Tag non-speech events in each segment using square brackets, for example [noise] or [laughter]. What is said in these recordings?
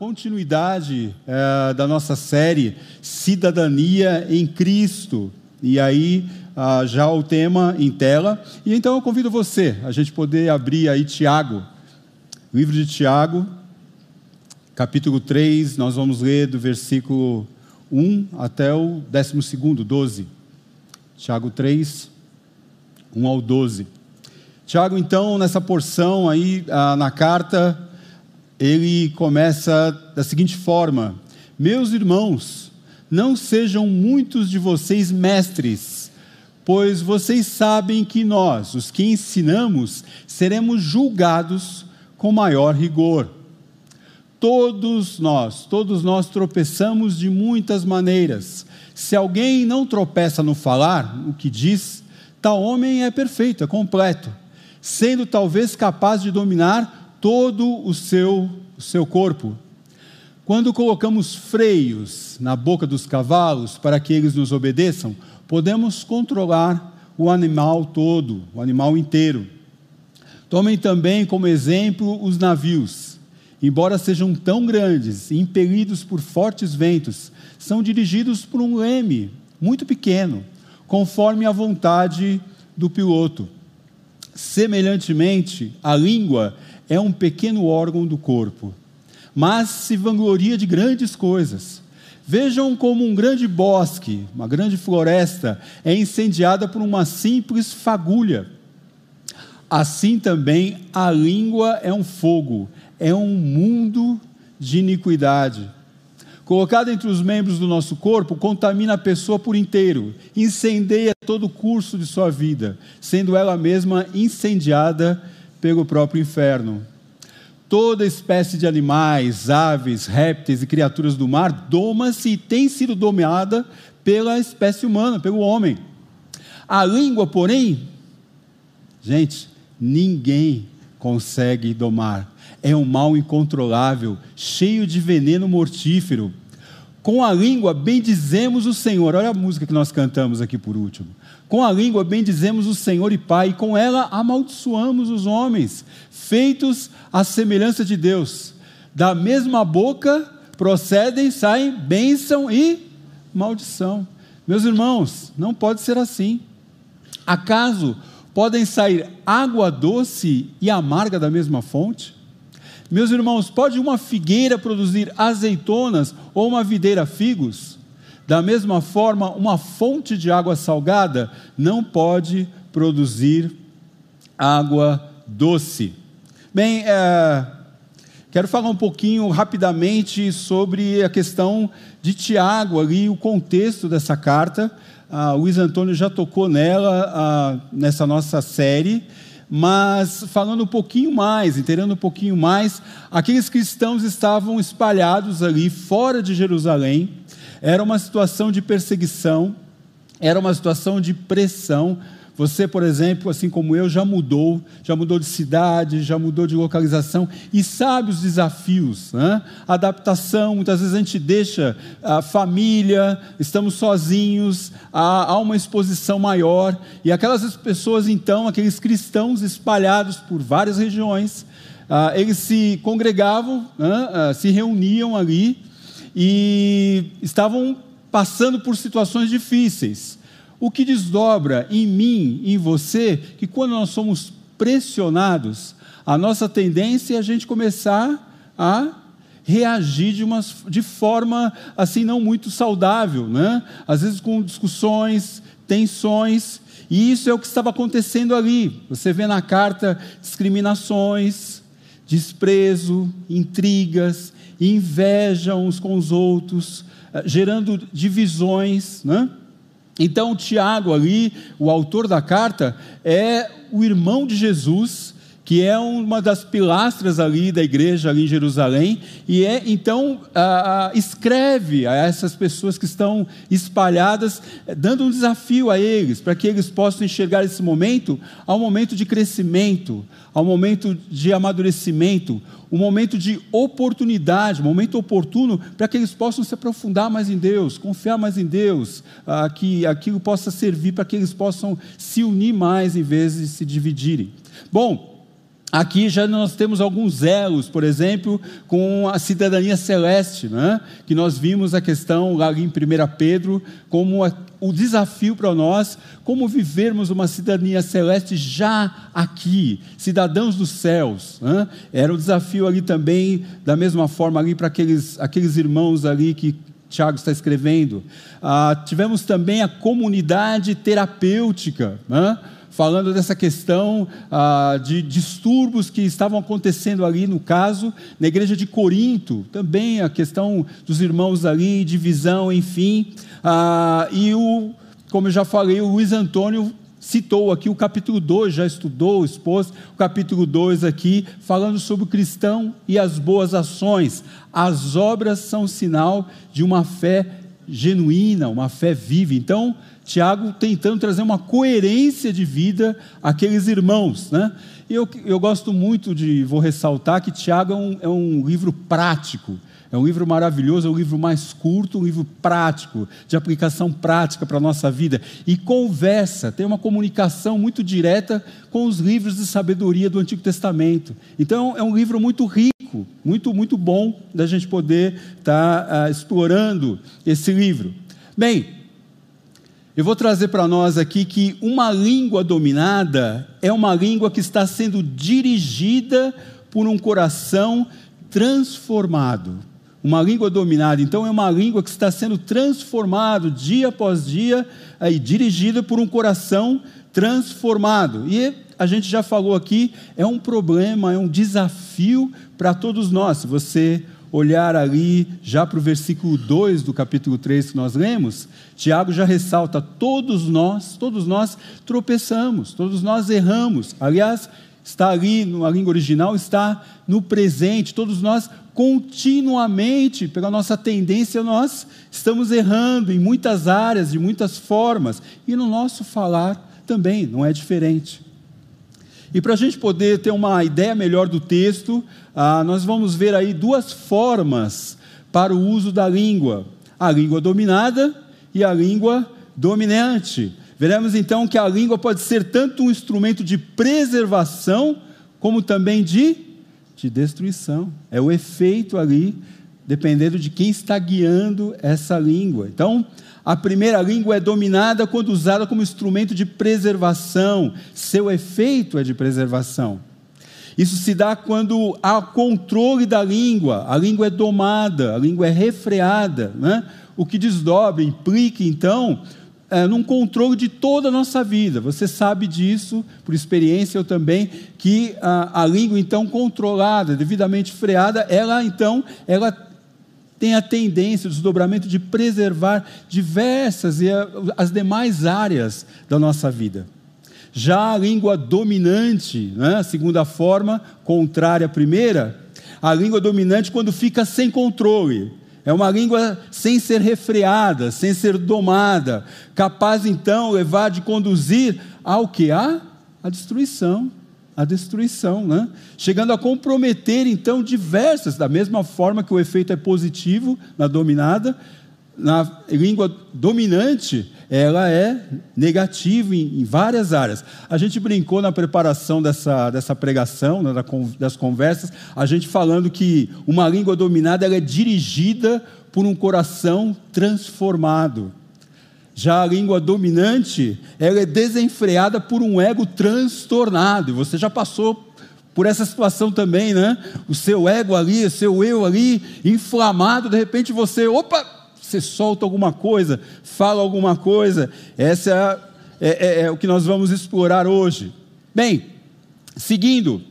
continuidade é, da nossa série Cidadania em Cristo. E aí, ah, já o tema em tela. E então eu convido você a gente poder abrir aí Tiago, livro de Tiago, capítulo 3, nós vamos ler do versículo 1 até o 12, 12. Tiago 3, 1 ao 12. Tiago, então, nessa porção aí ah, na carta ele começa da seguinte forma: Meus irmãos, não sejam muitos de vocês mestres, pois vocês sabem que nós, os que ensinamos, seremos julgados com maior rigor. Todos nós, todos nós tropeçamos de muitas maneiras. Se alguém não tropeça no falar, o que diz, tal homem é perfeito, é completo, sendo talvez capaz de dominar todo o seu, o seu corpo. Quando colocamos freios na boca dos cavalos para que eles nos obedeçam, podemos controlar o animal todo, o animal inteiro. Tomem também como exemplo os navios. Embora sejam tão grandes impelidos por fortes ventos, são dirigidos por um leme muito pequeno, conforme a vontade do piloto. Semelhantemente, a língua é um pequeno órgão do corpo, mas se vangloria de grandes coisas. Vejam como um grande bosque, uma grande floresta, é incendiada por uma simples fagulha. Assim também a língua é um fogo, é um mundo de iniquidade. Colocada entre os membros do nosso corpo, contamina a pessoa por inteiro, incendeia todo o curso de sua vida, sendo ela mesma incendiada pelo próprio inferno. Toda espécie de animais, aves, répteis e criaturas do mar doma-se e tem sido dominada pela espécie humana, pelo homem. A língua, porém, gente, ninguém consegue domar. É um mal incontrolável, cheio de veneno mortífero. Com a língua bendizemos o Senhor. Olha a música que nós cantamos aqui por último. Com a língua bendizemos o Senhor e Pai, e com ela amaldiçoamos os homens, feitos à semelhança de Deus. Da mesma boca procedem, saem bênção e maldição. Meus irmãos, não pode ser assim. Acaso podem sair água doce e amarga da mesma fonte? Meus irmãos, pode uma figueira produzir azeitonas ou uma videira figos? Da mesma forma, uma fonte de água salgada não pode produzir água doce. Bem, é, quero falar um pouquinho rapidamente sobre a questão de Tiago, ali, o contexto dessa carta. Ah, o Luiz Antônio já tocou nela, ah, nessa nossa série, mas falando um pouquinho mais, entendendo um pouquinho mais, aqueles cristãos estavam espalhados ali fora de Jerusalém, era uma situação de perseguição, era uma situação de pressão. Você, por exemplo, assim como eu, já mudou, já mudou de cidade, já mudou de localização e sabe os desafios, né? adaptação. Muitas vezes a gente deixa a família, estamos sozinhos, há, há uma exposição maior e aquelas pessoas, então, aqueles cristãos espalhados por várias regiões, ah, eles se congregavam, né? ah, se reuniam ali e estavam passando por situações difíceis. O que desdobra em mim, em você, que quando nós somos pressionados, a nossa tendência é a gente começar a reagir de, uma, de forma assim não muito saudável, né? Às vezes com discussões, tensões, e isso é o que estava acontecendo ali. Você vê na carta discriminações, desprezo, intrigas, inveja uns com os outros, eh, gerando divisões. Né? Então, Tiago, ali, o autor da carta, é o irmão de Jesus que é uma das pilastras ali da igreja ali em Jerusalém, e é então escreve a essas pessoas que estão espalhadas, dando um desafio a eles, para que eles possam enxergar esse momento ao momento de crescimento, ao momento de amadurecimento, um momento de oportunidade, um momento oportuno para que eles possam se aprofundar mais em Deus, confiar mais em Deus, que aquilo possa servir para que eles possam se unir mais em vez de se dividirem. Bom, Aqui já nós temos alguns elos, por exemplo, com a cidadania celeste, né? que nós vimos a questão lá em 1 Pedro, como a, o desafio para nós, como vivermos uma cidadania celeste já aqui, cidadãos dos céus. Né? Era o desafio ali também, da mesma forma ali para aqueles, aqueles irmãos ali que Tiago está escrevendo. Ah, tivemos também a comunidade terapêutica, né? Falando dessa questão ah, de distúrbios que estavam acontecendo ali, no caso, na igreja de Corinto, também a questão dos irmãos ali, divisão, enfim. Ah, e o, como eu já falei, o Luiz Antônio citou aqui o capítulo 2, já estudou, expôs o capítulo 2 aqui, falando sobre o cristão e as boas ações. As obras são sinal de uma fé genuína, uma fé viva. Então, Tiago tentando trazer uma coerência de vida àqueles irmãos. Né? Eu, eu gosto muito de, vou ressaltar que Tiago é um, é um livro prático. É um livro maravilhoso, é um livro mais curto, um livro prático, de aplicação prática para a nossa vida. E conversa, tem uma comunicação muito direta com os livros de sabedoria do Antigo Testamento. Então, é um livro muito rico, muito, muito bom da gente poder estar tá, uh, explorando esse livro. Bem, eu vou trazer para nós aqui que uma língua dominada é uma língua que está sendo dirigida por um coração transformado. Uma língua dominada, então, é uma língua que está sendo transformado dia após dia e dirigida por um coração transformado. E a gente já falou aqui, é um problema, é um desafio para todos nós. Se você olhar ali já para o versículo 2 do capítulo 3 que nós lemos, Tiago já ressalta: todos nós, todos nós tropeçamos, todos nós erramos. Aliás, está ali na língua original, está no presente, todos nós continuamente, pela nossa tendência, nós estamos errando em muitas áreas, de muitas formas, e no nosso falar também não é diferente. E para a gente poder ter uma ideia melhor do texto, ah, nós vamos ver aí duas formas para o uso da língua: a língua dominada e a língua dominante. Veremos então que a língua pode ser tanto um instrumento de preservação, como também de, de destruição. É o efeito ali, dependendo de quem está guiando essa língua. Então, a primeira língua é dominada quando usada como instrumento de preservação, seu efeito é de preservação. Isso se dá quando há controle da língua, a língua é domada, a língua é refreada, né? o que desdobra, implica então é, num controle de toda a nossa vida. Você sabe disso, por experiência eu também, que a, a língua então controlada, devidamente freada, ela então, ela tem a tendência, o desdobramento de preservar diversas e as demais áreas da nossa vida. Já a língua dominante, né, a segunda forma, contrária à primeira, a língua dominante quando fica sem controle. É uma língua sem ser refreada, sem ser domada, capaz então levar de conduzir ao que há? A destruição a destruição, né? chegando a comprometer então diversas, da mesma forma que o efeito é positivo na dominada, na língua dominante, ela é negativa em, em, várias áreas. A gente brincou na preparação dessa, dessa pregação, né, das conversas, a gente falando que uma língua dominada ela é dirigida por um coração transformado. Já a língua dominante, ela é desenfreada por um ego transtornado. Você já passou por essa situação também, né? O seu ego ali, o seu eu ali, inflamado, de repente você, opa, você solta alguma coisa, fala alguma coisa. Essa é, é, é, é o que nós vamos explorar hoje. Bem, seguindo,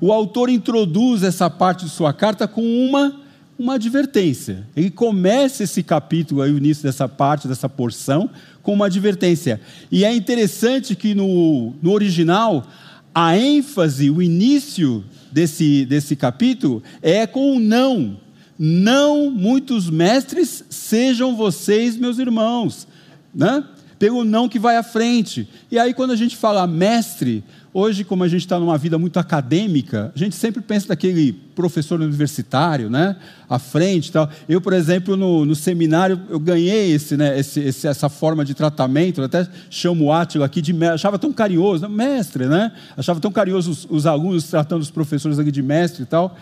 o autor introduz essa parte de sua carta com uma uma advertência. Ele começa esse capítulo, aí, o início dessa parte, dessa porção, com uma advertência. E é interessante que no, no original, a ênfase, o início desse, desse capítulo é com o não. Não muitos mestres sejam vocês, meus irmãos. Né? pelo não que vai à frente. E aí, quando a gente fala mestre, Hoje, como a gente está numa vida muito acadêmica, a gente sempre pensa daquele professor universitário, né? À frente tal. Eu, por exemplo, no, no seminário, eu ganhei esse, né, esse, esse, essa forma de tratamento, eu até chamo o Átila aqui de mestre, achava tão carinhoso, mestre, né? Achava tão carinhoso os, os alunos tratando os professores aqui de mestre e tal.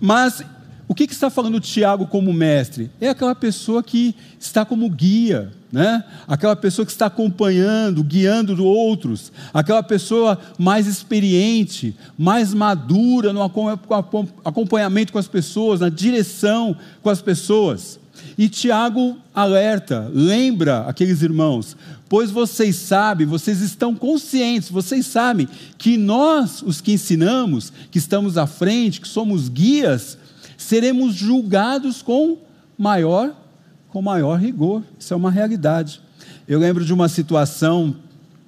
Mas o que, que está falando Tiago como mestre? É aquela pessoa que está como guia, né? aquela pessoa que está acompanhando, guiando outros, aquela pessoa mais experiente, mais madura no acompanhamento com as pessoas, na direção com as pessoas. E Tiago alerta, lembra aqueles irmãos, pois vocês sabem, vocês estão conscientes, vocês sabem que nós, os que ensinamos, que estamos à frente, que somos guias, seremos julgados com maior, com maior rigor. Isso é uma realidade. Eu lembro de uma situação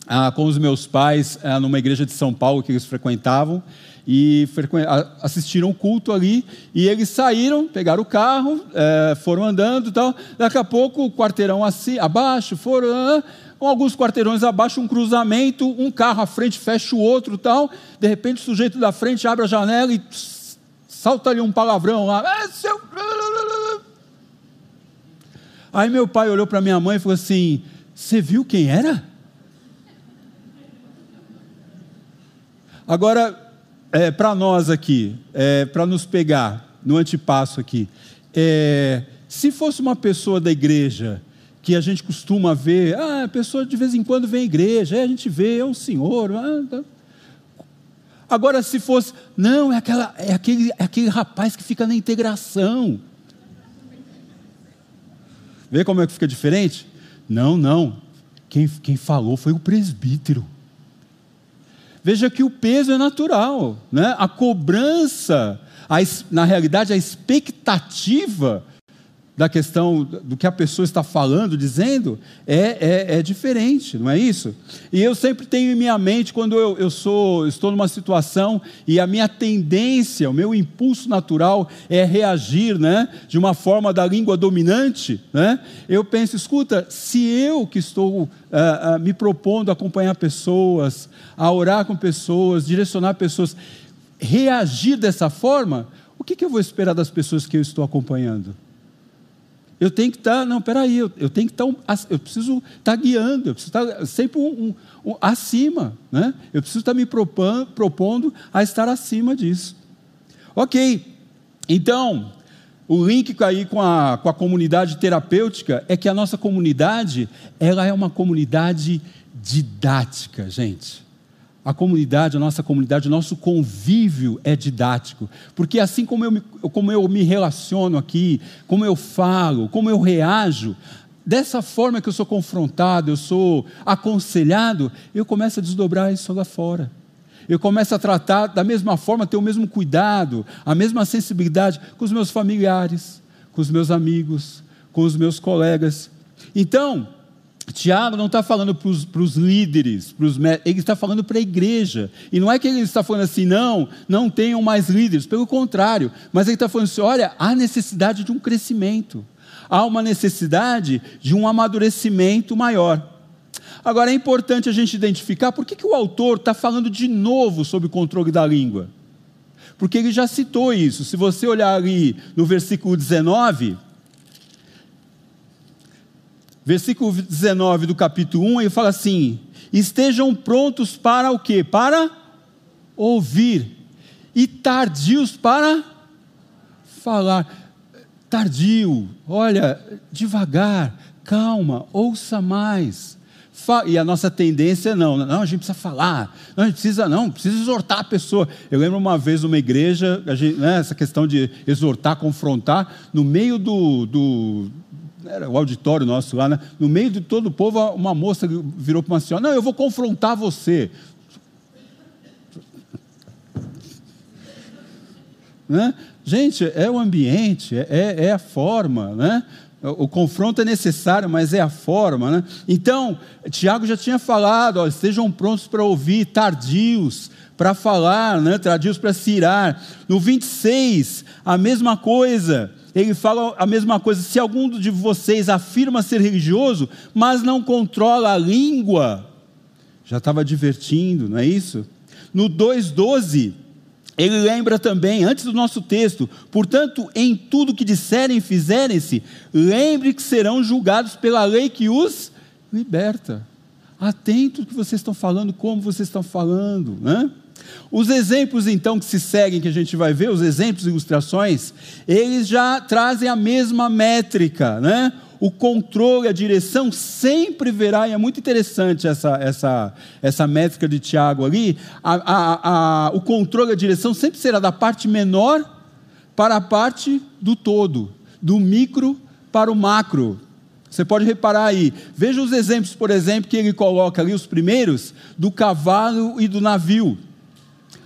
ah, com os meus pais ah, numa igreja de São Paulo que eles frequentavam e assistiram o culto ali e eles saíram, pegaram o carro, eh, foram andando e tal. Daqui a pouco o quarteirão assim, abaixo, foram ah, com alguns quarteirões abaixo um cruzamento, um carro à frente fecha o outro tal. De repente o sujeito da frente abre a janela e salta ali um palavrão lá. É seu... Aí meu pai olhou para minha mãe e falou assim: Você viu quem era? Agora, é, para nós aqui, é, para nos pegar no antepasso aqui, é, se fosse uma pessoa da igreja que a gente costuma ver, ah, a pessoa de vez em quando vem à igreja, aí a gente vê, é um senhor, ah, tá. Agora, se fosse, não, é, aquela, é, aquele, é aquele rapaz que fica na integração. Vê como é que fica diferente? Não, não. Quem, quem falou foi o presbítero. Veja que o peso é natural, né? a cobrança, a, na realidade, a expectativa da questão do que a pessoa está falando, dizendo, é, é, é, diferente, não é isso? E eu sempre tenho em minha mente, quando eu, eu sou, estou numa situação e a minha tendência, o meu impulso natural é reagir né, de uma forma da língua dominante, né, eu penso, escuta, se eu que estou uh, uh, me propondo a acompanhar pessoas, a orar com pessoas, direcionar pessoas, reagir dessa forma, o que, que eu vou esperar das pessoas que eu estou acompanhando? Eu tenho que estar, tá, não, peraí, eu, eu tenho que estar, tá eu preciso estar tá guiando, eu preciso estar sempre um, um, um, acima, né? eu preciso estar me propondo, propondo a estar acima disso. Ok, então, o link aí com a, com a comunidade terapêutica é que a nossa comunidade, ela é uma comunidade didática, gente a comunidade, a nossa comunidade, o nosso convívio é didático. Porque assim como eu, me, como eu me relaciono aqui, como eu falo, como eu reajo, dessa forma que eu sou confrontado, eu sou aconselhado, eu começo a desdobrar isso lá fora. Eu começo a tratar da mesma forma, ter o mesmo cuidado, a mesma sensibilidade com os meus familiares, com os meus amigos, com os meus colegas. Então, Tiago não está falando para os líderes, pros, ele está falando para a igreja. E não é que ele está falando assim, não, não tenham mais líderes, pelo contrário. Mas ele está falando assim: olha, há necessidade de um crescimento, há uma necessidade de um amadurecimento maior. Agora é importante a gente identificar por que, que o autor está falando de novo sobre o controle da língua. Porque ele já citou isso. Se você olhar ali no versículo 19 versículo 19 do capítulo 1, ele fala assim: estejam prontos para o quê? Para ouvir, e tardios para falar. Tardio, olha, devagar, calma, ouça mais. E a nossa tendência é não, não, a gente precisa falar, não, a gente precisa, não, precisa exortar a pessoa. Eu lembro uma vez numa igreja, gente, né, essa questão de exortar, confrontar, no meio do, do era o auditório nosso lá, né? no meio de todo o povo, uma moça virou para uma senhora: Não, eu vou confrontar você. [laughs] Né? Gente, é o ambiente, é, é a forma, né? O confronto é necessário, mas é a forma, né? Então, Tiago já tinha falado: ó, estejam prontos para ouvir, tardios para falar, né? tardios para se irar. No 26, a mesma coisa ele fala a mesma coisa. Se algum de vocês afirma ser religioso, mas não controla a língua, já estava divertindo, não é isso? No 2,12, ele lembra também, antes do nosso texto, portanto, em tudo que disserem e fizerem-se, lembre que serão julgados pela lei que os liberta. Atento ao que vocês estão falando, como vocês estão falando, né? Os exemplos, então, que se seguem, que a gente vai ver, os exemplos e ilustrações, eles já trazem a mesma métrica, né? O controle, a direção sempre verá, e é muito interessante essa, essa, essa métrica de Tiago ali, a, a, a, o controle, a direção sempre será da parte menor para a parte do todo, do micro para o macro. Você pode reparar aí. Veja os exemplos, por exemplo, que ele coloca ali, os primeiros, do cavalo e do navio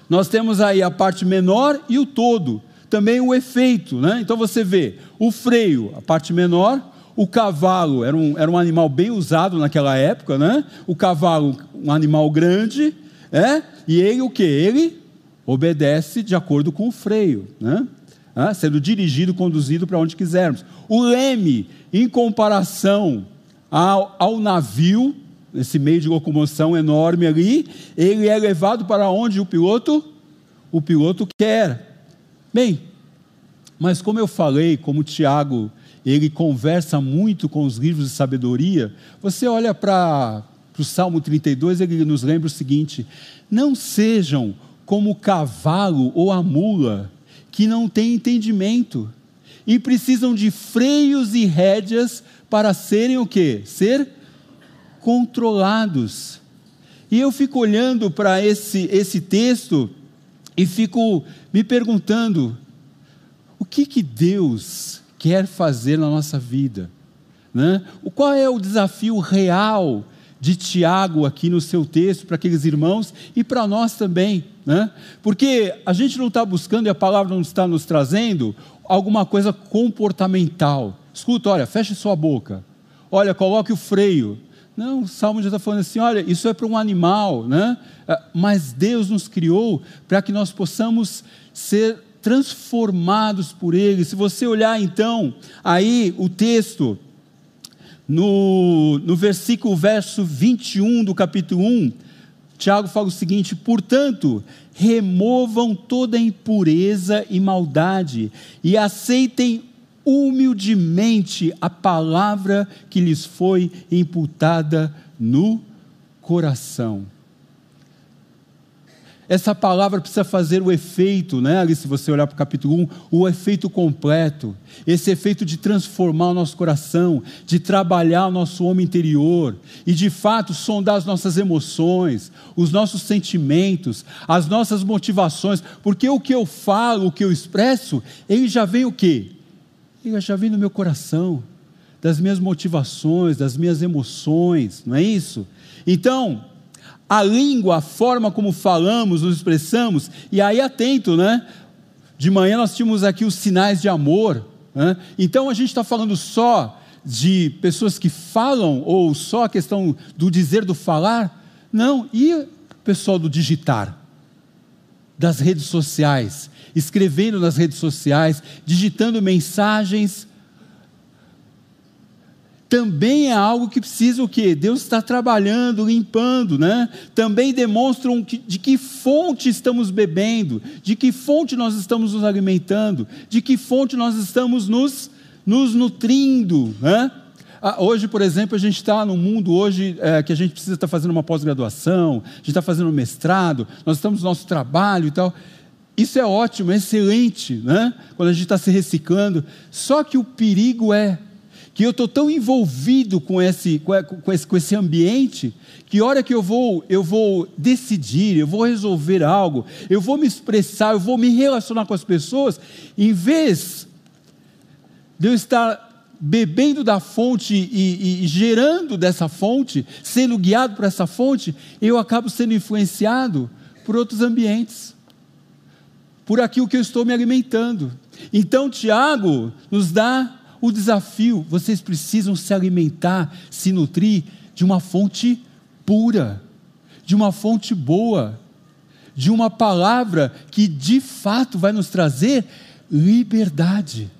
nós temos aí a parte menor e o todo, também o efeito, né? Então você vê o freio, a parte menor, o cavalo era um, era um animal bem usado naquela época, né? O cavalo, um animal grande, é? E ele o que? Ele obedece de acordo com o freio, né? É? Sendo dirigido, conduzido para onde quisermos. O leme, em comparação ao, ao navio, esse meio de locomoção enorme ali, ele é levado para onde o piloto? O piloto quer. Bem, mas como eu falei, como Tiago, ele conversa muito com os livros de sabedoria, você olha para o Salmo 32, ele nos lembra o seguinte: não sejam como o cavalo ou a mula, que não têm entendimento, e precisam de freios e rédeas para serem o quê? Ser controlados. E eu fico olhando para esse, esse texto e fico me perguntando: o que, que Deus quer fazer na nossa vida? Né? Qual é o desafio real de Tiago aqui no seu texto para aqueles irmãos e para nós também? Né? Porque a gente não está buscando e a palavra não está nos trazendo alguma coisa comportamental. Escuta, olha, feche sua boca. Olha, coloque o freio. Não, o Salmo já está falando assim: olha, isso é para um animal, né? Ah, mas Deus nos criou para que nós possamos ser transformados por Ele. Se você olhar então, aí o texto, no, no versículo, verso 21 do capítulo 1, Tiago fala o seguinte: portanto, removam toda impureza e maldade e aceitem humildemente a palavra que lhes foi imputada no coração. Essa palavra precisa fazer o efeito, né? Ali, se você olhar para o capítulo 1, o efeito completo. Esse efeito de transformar o nosso coração, de trabalhar o nosso homem interior e, de fato, sondar as nossas emoções, os nossos sentimentos, as nossas motivações. Porque o que eu falo, o que eu expresso, ele já vem o quê? Ele já vem no meu coração, das minhas motivações, das minhas emoções, não é isso? Então, a língua, a forma como falamos, nos expressamos, e aí atento, né? De manhã nós tínhamos aqui os sinais de amor, né? então a gente está falando só de pessoas que falam, ou só a questão do dizer, do falar? Não, e o pessoal do digitar? Das redes sociais, escrevendo nas redes sociais, digitando mensagens, também é algo que precisa o quê? Deus está trabalhando, limpando, né? Também demonstram que, de que fonte estamos bebendo, de que fonte nós estamos nos alimentando, de que fonte nós estamos nos, nos nutrindo, né? Ah, hoje, por exemplo, a gente está num mundo hoje é, que a gente precisa estar fazendo uma pós-graduação, a gente está fazendo um mestrado, nós estamos no nosso trabalho e tal. Isso é ótimo, é excelente, né? quando a gente está se reciclando. Só que o perigo é que eu estou tão envolvido com esse, com, esse, com esse ambiente que hora que eu vou, eu vou decidir, eu vou resolver algo, eu vou me expressar, eu vou me relacionar com as pessoas, em vez de eu estar bebendo da fonte e, e, gerando dessa fonte, sendo guiado por essa fonte, eu acabo sendo influenciado por outros ambientes por aquilo que eu estou me alimentando. Então, Tiago nos dá o desafio: vocês precisam se alimentar, se nutrir de uma fonte pura, de uma fonte boa, de uma palavra que de fato vai nos trazer liberdade.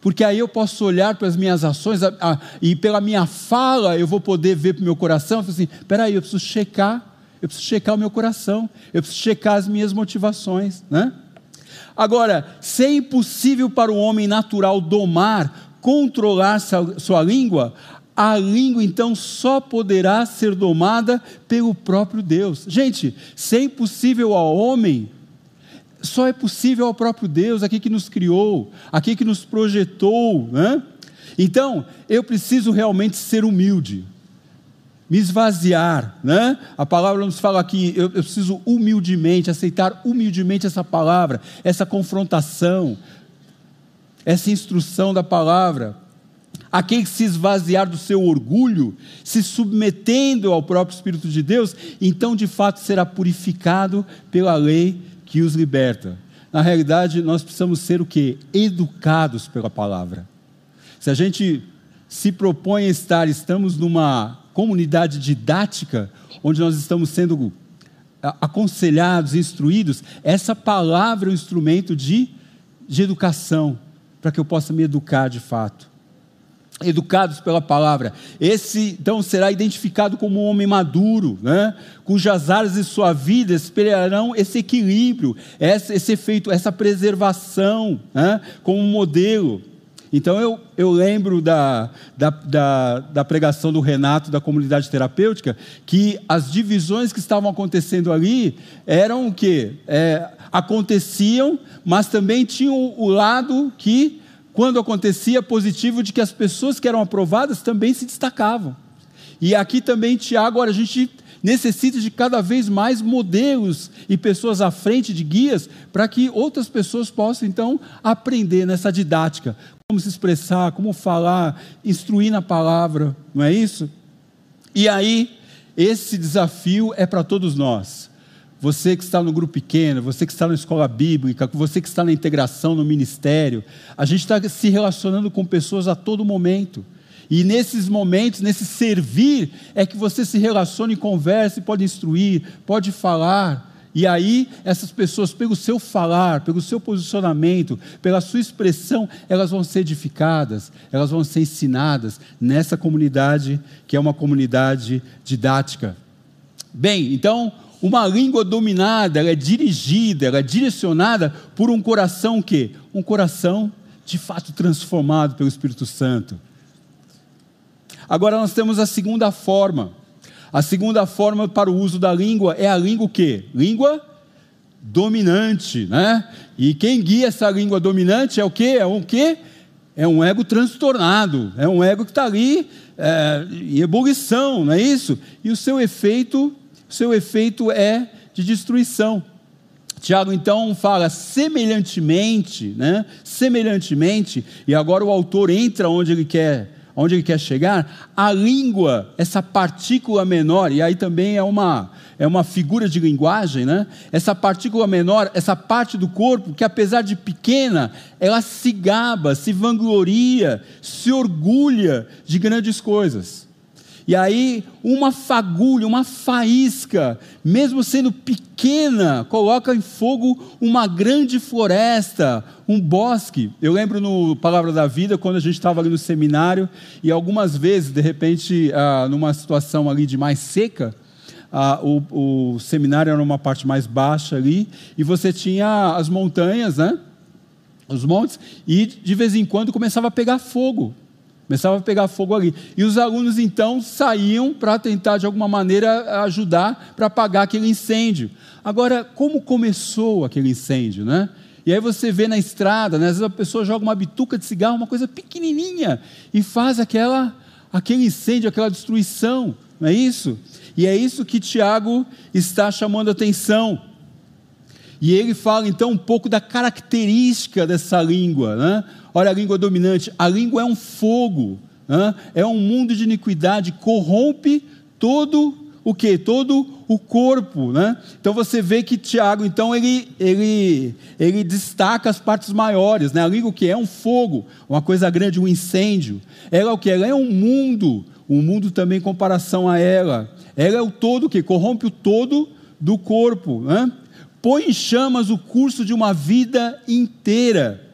Porque aí eu posso olhar para as minhas ações a, a, e pela minha fala eu vou poder ver para o meu coração, assim, peraí, eu preciso checar, eu preciso checar o meu coração, eu preciso checar as minhas motivações, né? Agora, se é impossível para o homem natural domar, controlar sua, língua, a língua então só poderá ser domada pelo próprio Deus. Gente, se é impossível ao homem, só é possível ao próprio Deus, aquele que nos criou, aquele que nos projetou. Né? Então, eu preciso realmente ser humilde, me esvaziar. Né? A palavra nos fala aqui, eu, eu preciso humildemente, aceitar humildemente essa palavra, essa confrontação, essa instrução da palavra. Aquele que se esvaziar do seu orgulho, se submetendo ao próprio Espírito de Deus, então de fato será purificado pela lei que os liberta. Na realidade, nós precisamos ser o que? Educados pela palavra. Se a gente se propõe a estar, estamos numa comunidade didática, onde nós estamos sendo aconselhados, instruídos, essa palavra é um instrumento de, de educação, para que eu possa me educar de fato educados pela palavra. Esse então será identificado como um homem maduro, né? cujas áreas de sua vida esperarão esse equilíbrio, esse, esse efeito, essa preservação, né? como modelo. Então eu, eu lembro da, da, da, da, pregação do Renato da comunidade terapêutica que as divisões que estavam acontecendo ali eram o que? É, aconteciam, mas também tinham o lado que quando acontecia positivo de que as pessoas que eram aprovadas também se destacavam. E aqui também, Tiago, agora a gente necessita de cada vez mais modelos e pessoas à frente de guias para que outras pessoas possam então aprender nessa didática, como se expressar, como falar, instruir na palavra, não é isso? E aí, esse desafio é para todos nós você que está no grupo pequeno, você que está na escola bíblica, você que está na integração, no ministério, a gente está se relacionando com pessoas a todo momento. E nesses momentos, nesse servir, é que você se relaciona e conversa, e pode instruir, pode falar. E aí, essas pessoas, pelo seu falar, pelo seu posicionamento, pela sua expressão, elas vão ser edificadas, elas vão ser ensinadas nessa comunidade que é uma comunidade didática. Bem, então, uma língua dominada, ela é dirigida, ela é direcionada por um coração que? Um coração de fato transformado pelo Espírito Santo. Agora nós temos a segunda forma. A segunda forma para o uso da língua é a língua o quê? Língua dominante, né? E quem guia essa língua dominante é o quê? É um quê? É um ego transtornado, é um ego que está ali é, em ebulição, não é isso? E o seu efeito seu efeito é de destruição. Tiago então fala semelhantemente, né? Semelhantemente, e agora o autor entra onde ele quer, onde ele quer chegar, a língua, essa partícula menor, e aí também é uma é uma figura de linguagem, né? Essa partícula menor, essa parte do corpo que apesar de pequena, ela se gaba, se vangloria, se orgulha de grandes coisas. E aí, uma fagulha, uma faísca, mesmo sendo pequena, coloca em fogo uma grande floresta, um bosque. Eu lembro no Palavra da Vida, quando a gente estava ali no seminário, e algumas vezes, de repente, ah, numa situação ali de mais seca, ah, o, o seminário era uma parte mais baixa ali, e você tinha as montanhas, né? Os montes, e de vez em quando começava a pegar fogo Começava a pegar fogo ali. E os alunos então saíam para tentar de alguma maneira ajudar para apagar aquele incêndio. Agora, como começou aquele incêndio, né? E aí você vê na estrada, né? às vezes a pessoa joga uma bituca de cigarro, uma coisa pequenininha, e faz aquela, aquele incêndio, aquela destruição, não é isso? E é isso que Tiago está chamando atenção. E ele fala então um pouco da característica dessa língua. Né? Olha a língua dominante. A língua é um fogo, é um mundo de iniquidade, corrompe todo o que? Todo o corpo. Né? Então você vê que Tiago, então, ele, ele, ele destaca as partes maiores. Né? A língua o que? É um fogo, uma coisa grande, um incêndio. Ela é o que? Ela é um mundo, um mundo também em comparação a ela. Ela é o todo que corrompe o todo do corpo. Né? põe em chamas o curso de uma vida inteira.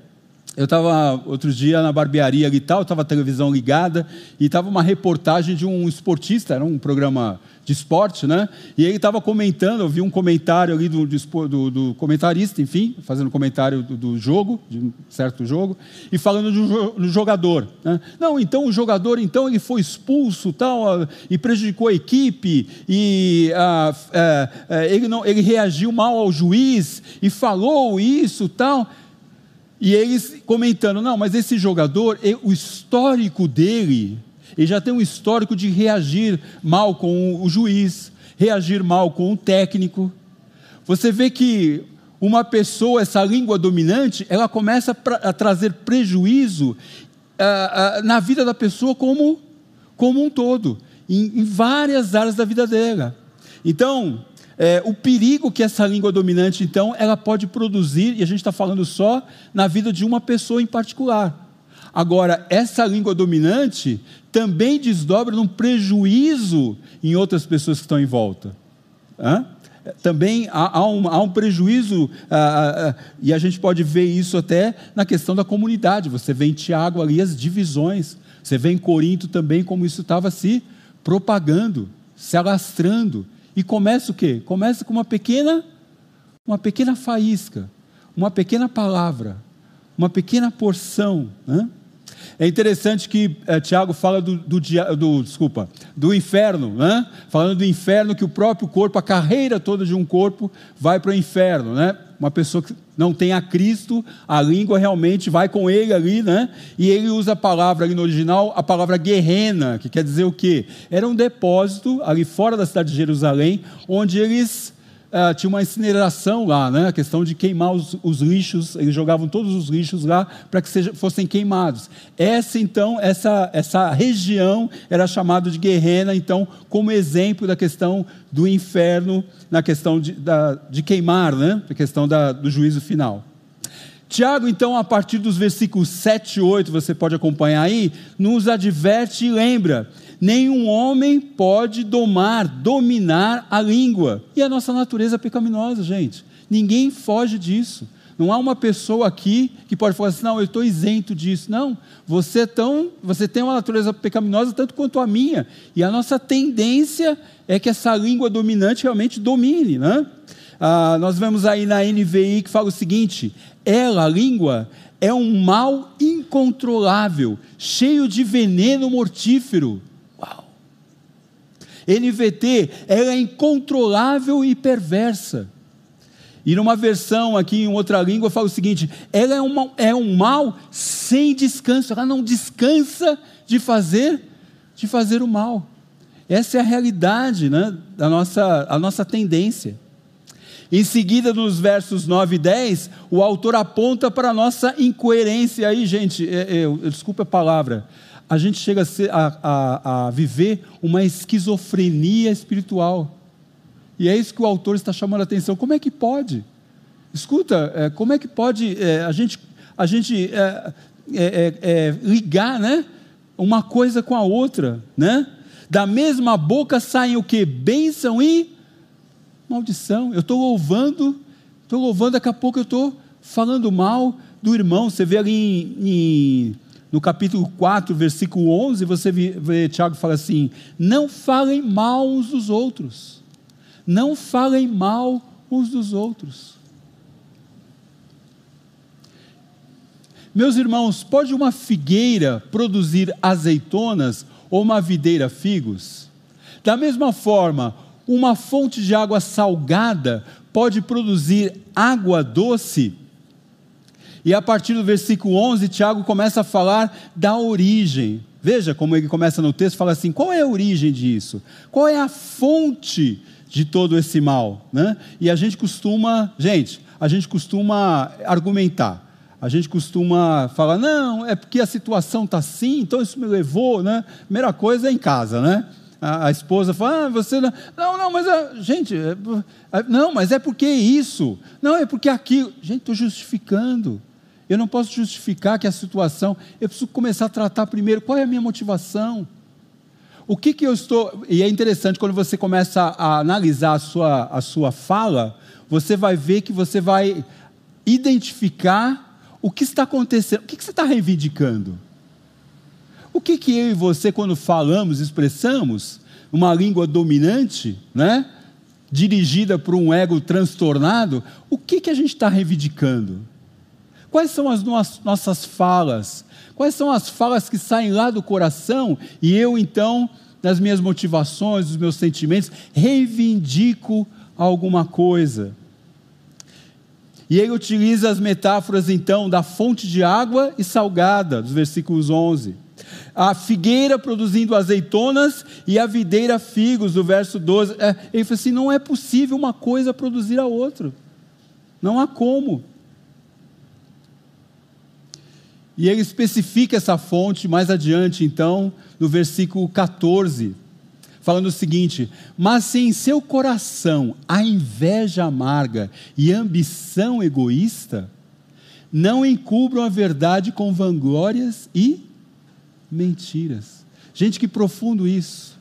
Eu estava outro dia na barbearia e tal, estava a televisão ligada e estava uma reportagem de um esportista, era um programa de esporte, né? E ele estava comentando, eu vi um comentário ali do, do, do comentarista, enfim, fazendo comentário do, do, jogo, de um certo jogo, e falando do, do jogador. Né? Não, então o jogador, então ele foi expulso, tal, e prejudicou a equipe e ah, é, ele não, ele reagiu mal ao juiz e falou isso, tal. E eles comentando, não, mas esse jogador, o histórico dele, ele já tem um histórico de reagir mal com o juiz, reagir mal com o técnico. Você vê que uma pessoa, essa língua dominante, ela começa a trazer prejuízo na vida da pessoa como, como um todo, em várias áreas da vida dela. Então, é, o perigo que essa língua dominante, então, ela pode produzir, e a gente está falando só na vida de uma pessoa em particular. Agora, essa língua dominante também desdobra num prejuízo em outras pessoas que estão em volta. Hã? Também há, há, um, há um, prejuízo, ah, ah, e a gente pode ver isso até na questão da comunidade. Você vê em Tiago ali as divisões, você vê em Corinto também como isso estava se propagando, se alastrando. E começa o quê? Começa com uma pequena, uma pequena faísca, uma pequena palavra, uma pequena porção. Né? É interessante que é, Tiago fala do, do, do, desculpa, do inferno, né? falando do inferno que o próprio corpo, a carreira toda de um corpo vai para o inferno, né? Uma pessoa que não tem a Cristo, a língua realmente vai com ele ali, né? E ele usa a palavra ali no original, a palavra guerrena, que quer dizer o quê? Era um depósito ali fora da cidade de Jerusalém, onde eles uh, tinha uma incineração lá, né? a questão de queimar os, os lixos, eles jogavam todos os lixos lá para que seja, fossem queimados. Essa, então, essa, essa região era chamada de Guerrena, então, como exemplo da questão do inferno, na questão de, da, de queimar, né? a questão da, do juízo final. Tiago, então, a partir dos versículos 7 e 8, você pode acompanhar aí, nos adverte e lembra nenhum homem pode domar, dominar a língua. E a nossa natureza pecaminosa, gente. Ninguém foge disso. Não há uma pessoa aqui que pode falar assim, não, eu estou isento disso. Não, você, é tão, você tem uma natureza pecaminosa tanto quanto a minha. E a nossa tendência é que essa língua dominante realmente domine. Né? Ah, nós vemos aí na NVI que fala o seguinte: ela, a língua, é um mal incontrolável, cheio de veneno mortífero. NVT, ela é incontrolável e perversa. E numa versão aqui em outra língua fala o seguinte: ela é, uma, é um mal sem descanso, ela não descansa de fazer, de fazer o mal. Essa é a realidade né, da nossa, a nossa tendência. Em seguida, nos versos 9 e 10, o autor aponta para a nossa incoerência aí, gente, é, é, desculpa a palavra, a gente chega a, ser, a, a, a viver uma esquizofrenia espiritual. E é isso que o autor está chamando a atenção. Como é que pode? Escuta, é, como é que pode é, a gente, a gente é, é ligar né, uma coisa com a outra? Né? Da mesma boca saem o que? Bênção e maldição. Eu estou louvando, estou louvando, daqui a pouco eu estou falando mal do irmão. Você vê ali em, em no capítulo 4, versículo 11, você vê, vê Tiago fala assim: Não falem mal uns dos outros. Não falem mal uns dos outros. Meus irmãos, pode uma figueira produzir azeitonas ou uma videira figos? Da mesma forma, uma fonte de água salgada pode produzir água doce? E a partir do versículo 11, Tiago começa a falar da origem. Veja como ele começa no texto, fala assim: qual é a origem disso? Qual é a fonte de todo esse mal? Né? E a gente costuma, gente, a gente costuma argumentar. A gente costuma falar, não, é porque a situação está assim, então isso me levou, né? Primeira coisa é em casa, né? A, a esposa fala, ah, você não, não, não mas a, gente, é, é, não, mas é porque isso, não, é porque aquilo. Gente, estou justificando. Eu não posso justificar que a situação. Eu preciso começar a tratar primeiro qual é a minha motivação. O que, que eu estou. E é interessante quando você começa a analisar a sua, a sua fala, você vai ver que você vai identificar o que está acontecendo? O que você está reivindicando? O que, que eu e você, quando falamos, expressamos uma língua dominante, né? dirigida por um ego transtornado, o que, que a gente está reivindicando? Quais são as nossas falas? Quais são as falas que saem lá do coração e eu, então, nas minhas motivações, dos meus sentimentos, reivindico alguma coisa? E ele utiliza as metáforas, então, da fonte de água e salgada, dos versículos 11. A figueira produzindo azeitonas e a videira figos, do verso 12. É, ele fala assim: não é possível uma coisa produzir a outra. Não há como. E ele especifica essa fonte mais adiante, então, no versículo 14, falando o seguinte: Mas se em seu coração há inveja amarga e ambição egoísta, não encubram a verdade com vanglórias e mentiras. Gente, que profundo isso.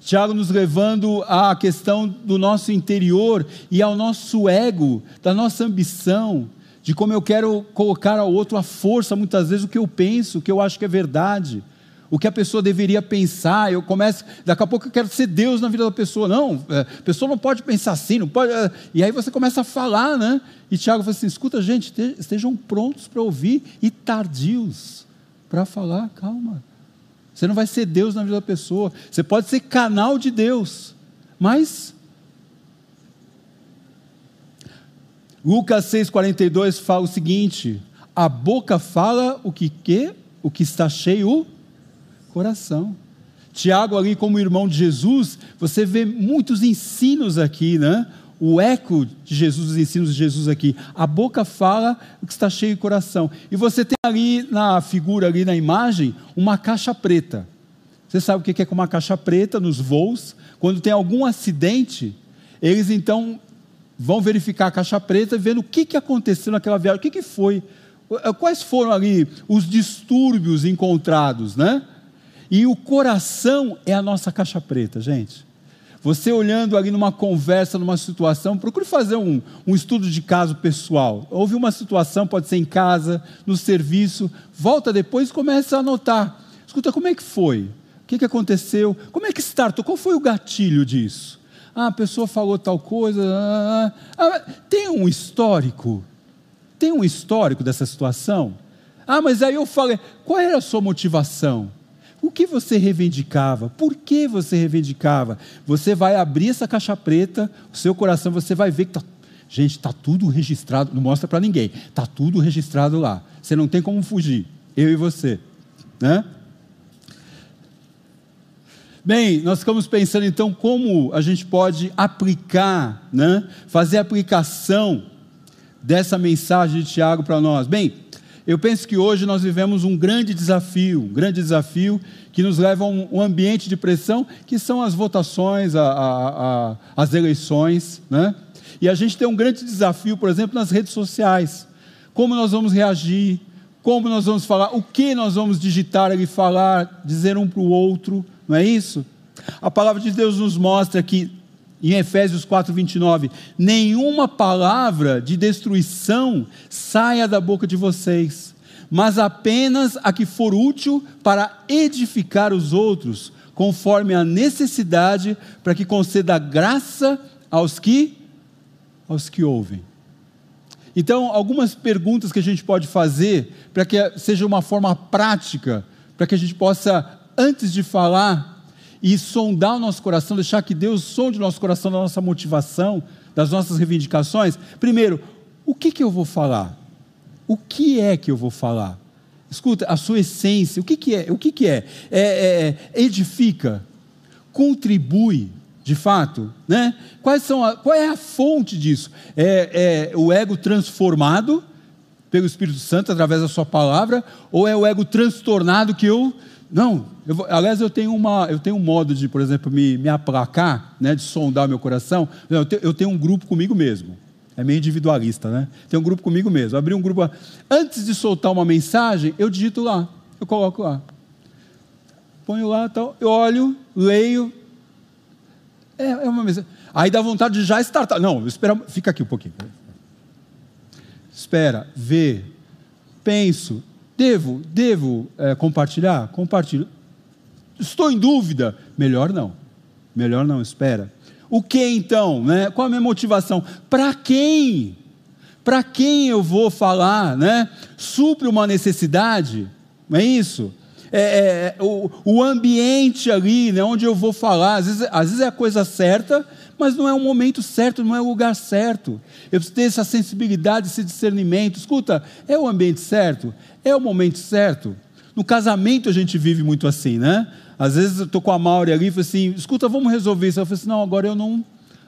Tiago nos levando à questão do nosso interior e ao nosso ego, da nossa ambição, de como eu quero colocar ao outro a força, muitas vezes, o que eu penso, o que eu acho que é verdade, o que a pessoa deveria pensar. Eu começo, daqui a pouco eu quero ser Deus na vida da pessoa. Não, é, a pessoa não pode pensar assim, não pode. É, e aí você começa a falar, né? E Tiago fala assim: escuta, gente, estejam prontos para ouvir e tardios para falar, calma. Você não vai ser Deus na vida da pessoa. Você pode ser canal de Deus, mas Lucas 6,42 fala o seguinte: a boca fala o que, que o que está cheio o coração. Tiago, ali, como irmão de Jesus, você vê muitos ensinos aqui, né? O eco de Jesus, os ensinos de Jesus aqui. A boca fala o que está cheio o coração. E você tem ali na figura, ali na imagem, uma caixa preta. Você sabe o que é com uma caixa preta nos voos? Quando tem algum acidente, eles então vão verificar a caixa preta, vendo o que, que aconteceu naquela viagem, o que, que foi, eh, quais foram ali os distúrbios encontrados, né? E o coração é a nossa caixa preta, gente. Você olhando ali numa conversa, numa situação, procure fazer um, um estudo de caso pessoal. Houve uma situação, pode ser em casa, no serviço, volta depois e começa a anotar. Escuta, como é que foi? O que, que aconteceu? Como é que startou? Qual foi o gatilho disso? ah, a pessoa falou tal coisa. Ah, ah, ah, tem um histórico? Tem um histórico dessa situação? Ah, mas aí eu falei, qual era a sua motivação? O que você reivindicava? Por que você reivindicava? Você vai abrir essa caixa preta, o seu coração, você vai ver que está. Gente, está tudo registrado, não mostra para ninguém, está tudo registrado lá. Você não tem como fugir, eu e você. Né? Bem, nós ficamos pensando então como a gente pode aplicar, né, fazer aplicação dessa mensagem de Tiago para nós. Bem, eu penso que hoje nós vivemos um grande desafio, um grande desafio que nos leva a um, ambiente de pressão, que são as votações, a, a, a, as eleições, né? E a gente tem um grande desafio, por exemplo, nas redes sociais. Como nós vamos reagir, como nós vamos falar, o que nós vamos digitar e falar, dizer um para o outro, não é isso? A palavra de Deus nos mostra que, em Efésios 4, 29, nenhuma palavra de destruição saia da boca de vocês, mas apenas a que for útil para edificar os outros, conforme a necessidade, para que conceda graça aos que aos que ouvem. Então, algumas perguntas que a gente pode fazer para que seja uma forma prática, para que a gente possa antes de falar e sondar o nosso coração, deixar que Deus sonde o nosso coração da nossa motivação, das nossas reivindicações. Primeiro, o que, que eu vou falar? O que é que eu vou falar? Escuta, a sua essência, o que, que é? O que, que é? É, é, é edifica, contribui, de fato, né? Quais são a, qual é a fonte disso? É, é o ego transformado pelo Espírito Santo através da sua palavra, ou é o ego transtornado que eu não, eu, aliás, eu tenho, uma, eu tenho um modo de, por exemplo, me, me aplacar, né, de sondar meu coração. Eu tenho, eu tenho um grupo comigo mesmo. É meio individualista, né? Tem um grupo comigo mesmo. Abri um grupo. Antes de soltar uma mensagem, eu digito lá. Eu coloco lá. Ponho lá, tal, eu olho, leio. É, é uma mensagem. Aí dá vontade de já startar. Não, espera, fica aqui um pouquinho. Espera, vê, penso, devo, devo é, compartilhar? Compartilho. Estou em dúvida? Melhor não. Melhor não, espera. O que então? Né? Qual a minha motivação? Para quem? Para quem eu vou falar? Né? Supre uma necessidade? Não é isso? É, é, é, o, o, ambiente ali, né, onde eu vou falar, às vezes, às vezes é a coisa certa, mas não é o momento certo, não é o lugar certo. Eu preciso ter essa sensibilidade, esse discernimento. Escuta, é o ambiente certo? É o momento certo? No casamento a gente vive muito assim, né? Às vezes eu estou com a Mauri ali e falo assim, escuta, vamos resolver isso. Eu falo assim, não, agora eu não,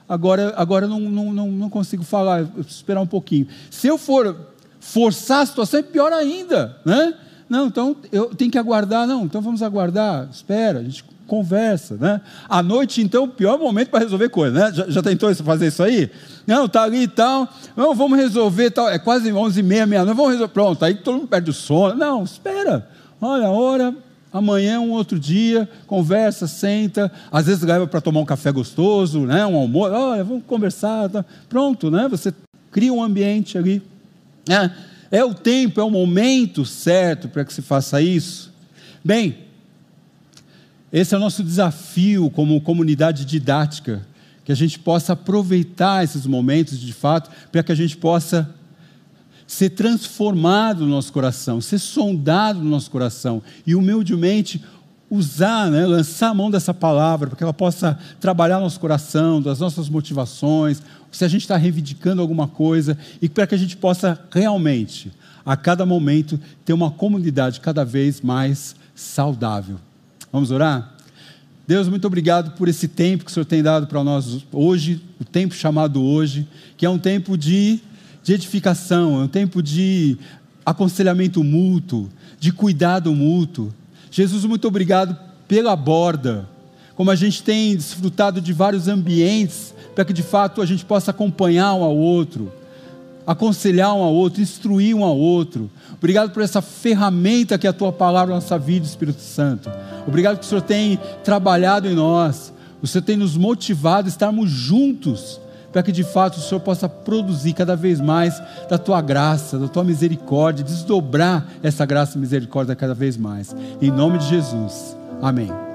agora, agora eu não, não, não, não consigo falar, eu preciso esperar um pouquinho. Se eu for forçar a situação, é pior ainda, né? Não, então eu tenho que aguardar, não, então vamos aguardar, espera, a gente conversa, né? À noite, então, o pior momento para resolver coisa, né? Já, já, tentou fazer isso aí? Não, tá ali e tal, não, vamos resolver tal, é quase 11 e meia, meia, não vamos resolver, pronto, aí todo mundo perde o sono, não, espera, olha, a hora, amanhã um outro dia, conversa, senta, às vezes leva para tomar um café gostoso, né? um almoço, olha, vamos conversar, tá. pronto, né? você cria um ambiente ali, é, é o tempo, é o momento certo para que se faça isso. Bem, esse é o nosso desafio como comunidade didática, que a gente possa aproveitar esses momentos de fato, para que a gente possa ser transformado no nosso coração, ser sondado no nosso coração e humildemente usar, né, lançar a mão dessa palavra para que ela possa trabalhar no nosso coração, das nossas motivações, se a gente está reivindicando alguma coisa e para que a gente possa realmente, a cada momento, ter uma comunidade cada vez mais saudável. Vamos orar? Deus, muito obrigado por esse tempo que o Senhor tem dado para nós hoje, o tempo chamado hoje, que é um tempo de, de edificação, é um tempo de aconselhamento mútuo, de cuidado mútuo. Jesus, muito obrigado pela borda, como a gente tem desfrutado de vários ambientes, para que de fato a gente possa acompanhar um ao outro, aconselhar um ao outro, instruir um ao outro. Obrigado por essa ferramenta que é a tua palavra na nossa vida, Espírito Santo. Obrigado que o Senhor tem trabalhado em nós. O Senhor tem nos motivado a estarmos juntos para que de fato o Senhor possa produzir cada vez mais da tua graça, da tua misericórdia, desdobrar essa graça e misericórdia cada vez mais. Em nome de Jesus. Amém.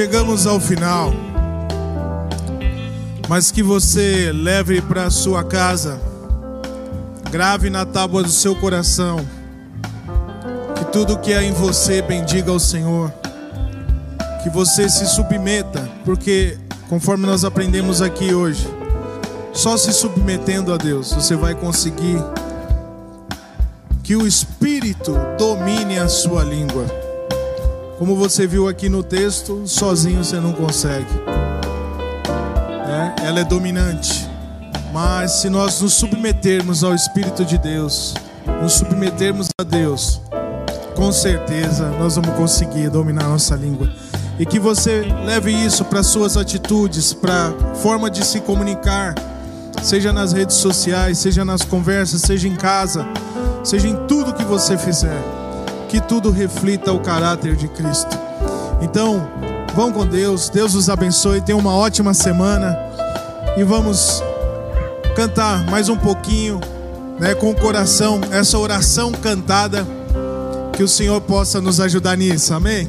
Chegamos ao final. Mas que você leve para sua casa, grave na tábua do seu coração, que tudo que é em você bendiga ao Senhor. Que você se submeta, porque conforme nós aprendemos aqui hoje, só se submetendo a Deus você vai conseguir que o Espírito domine a sua língua. Como você viu aqui no texto, sozinho você não consegue. É, ela é dominante. Mas se nós nos submetermos ao Espírito de Deus, nos submetermos a Deus, com certeza nós vamos conseguir dominar nossa língua. E que você leve isso para suas atitudes, para forma de se comunicar, seja nas redes sociais, seja nas conversas, seja em casa seja em tudo que você fizer, que tudo reflita o caráter de Cristo. Então, vão com Deus, Deus os abençoe, tenha uma ótima semana e vamos cantar mais um pouquinho, né, com o coração, essa oração cantada, que o Senhor possa nos ajudar nisso, amém?